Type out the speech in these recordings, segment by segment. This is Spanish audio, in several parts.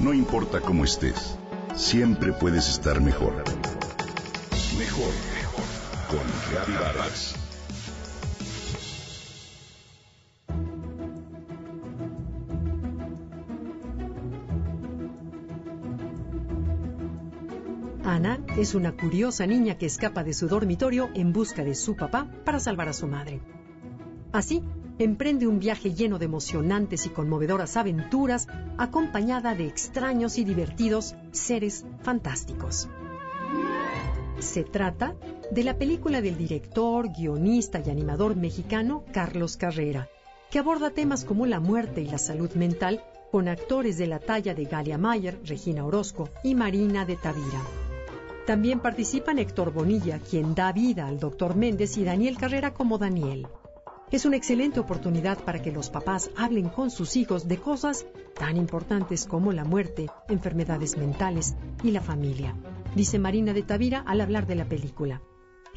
No importa cómo estés, siempre puedes estar mejor. Mejor, mejor. Con Reavivadas. Ana es una curiosa niña que escapa de su dormitorio en busca de su papá para salvar a su madre. Así, emprende un viaje lleno de emocionantes y conmovedoras aventuras, acompañada de extraños y divertidos seres fantásticos. Se trata de la película del director, guionista y animador mexicano Carlos Carrera, que aborda temas como la muerte y la salud mental con actores de la talla de Galia Mayer, Regina Orozco y Marina de Tavira. También participan Héctor Bonilla, quien da vida al Dr. Méndez, y Daniel Carrera como Daniel. Es una excelente oportunidad para que los papás hablen con sus hijos de cosas tan importantes como la muerte, enfermedades mentales y la familia, dice Marina de Tavira al hablar de la película.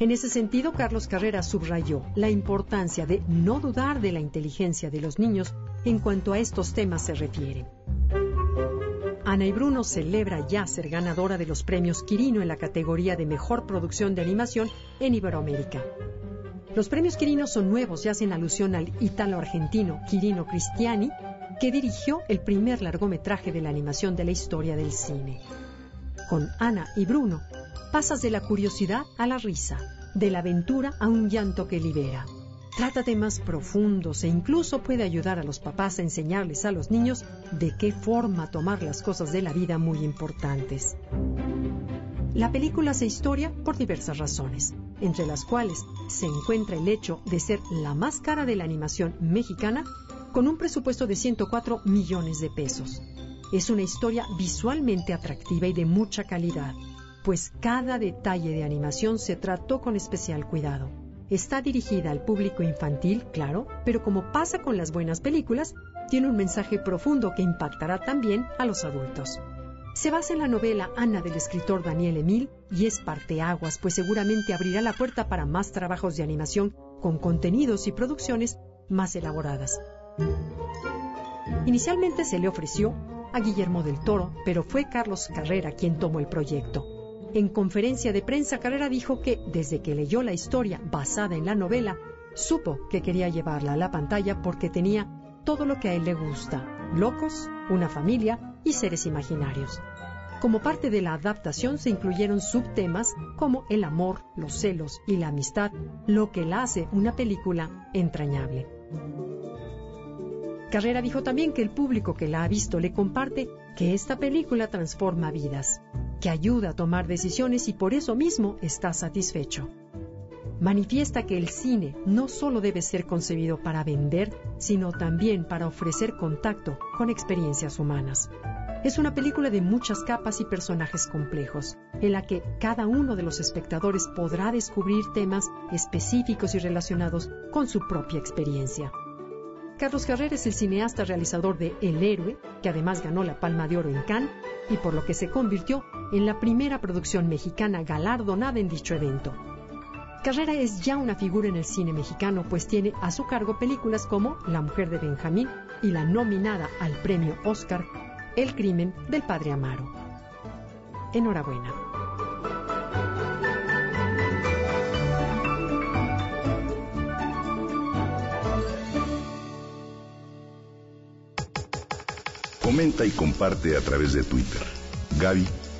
En ese sentido, Carlos Carrera subrayó la importancia de no dudar de la inteligencia de los niños en cuanto a estos temas se refiere. Ana y Bruno celebra ya ser ganadora de los premios Quirino en la categoría de Mejor Producción de Animación en Iberoamérica. Los premios Quirino son nuevos y hacen alusión al ítalo-argentino Quirino Cristiani, que dirigió el primer largometraje de la animación de la historia del cine. Con Ana y Bruno, pasas de la curiosidad a la risa, de la aventura a un llanto que libera. Trata temas profundos e incluso puede ayudar a los papás a enseñarles a los niños de qué forma tomar las cosas de la vida muy importantes. La película hace historia por diversas razones, entre las cuales se encuentra el hecho de ser la más cara de la animación mexicana con un presupuesto de 104 millones de pesos. Es una historia visualmente atractiva y de mucha calidad, pues cada detalle de animación se trató con especial cuidado. Está dirigida al público infantil, claro, pero como pasa con las buenas películas, tiene un mensaje profundo que impactará también a los adultos. Se basa en la novela Ana del escritor Daniel Emil y es parteaguas, pues seguramente abrirá la puerta para más trabajos de animación con contenidos y producciones más elaboradas. Inicialmente se le ofreció a Guillermo del Toro, pero fue Carlos Carrera quien tomó el proyecto. En conferencia de prensa, Carrera dijo que desde que leyó la historia basada en la novela, supo que quería llevarla a la pantalla porque tenía todo lo que a él le gusta, locos, una familia y seres imaginarios. Como parte de la adaptación se incluyeron subtemas como el amor, los celos y la amistad, lo que la hace una película entrañable. Carrera dijo también que el público que la ha visto le comparte que esta película transforma vidas, que ayuda a tomar decisiones y por eso mismo está satisfecho. Manifiesta que el cine no solo debe ser concebido para vender, sino también para ofrecer contacto con experiencias humanas. Es una película de muchas capas y personajes complejos, en la que cada uno de los espectadores podrá descubrir temas específicos y relacionados con su propia experiencia. Carlos Carrera es el cineasta realizador de El Héroe, que además ganó la Palma de Oro en Cannes y por lo que se convirtió en la primera producción mexicana galardonada en dicho evento. Carrera es ya una figura en el cine mexicano, pues tiene a su cargo películas como La mujer de Benjamín y la nominada al premio Oscar el crimen del padre Amaro. Enhorabuena. Comenta y comparte a través de Twitter.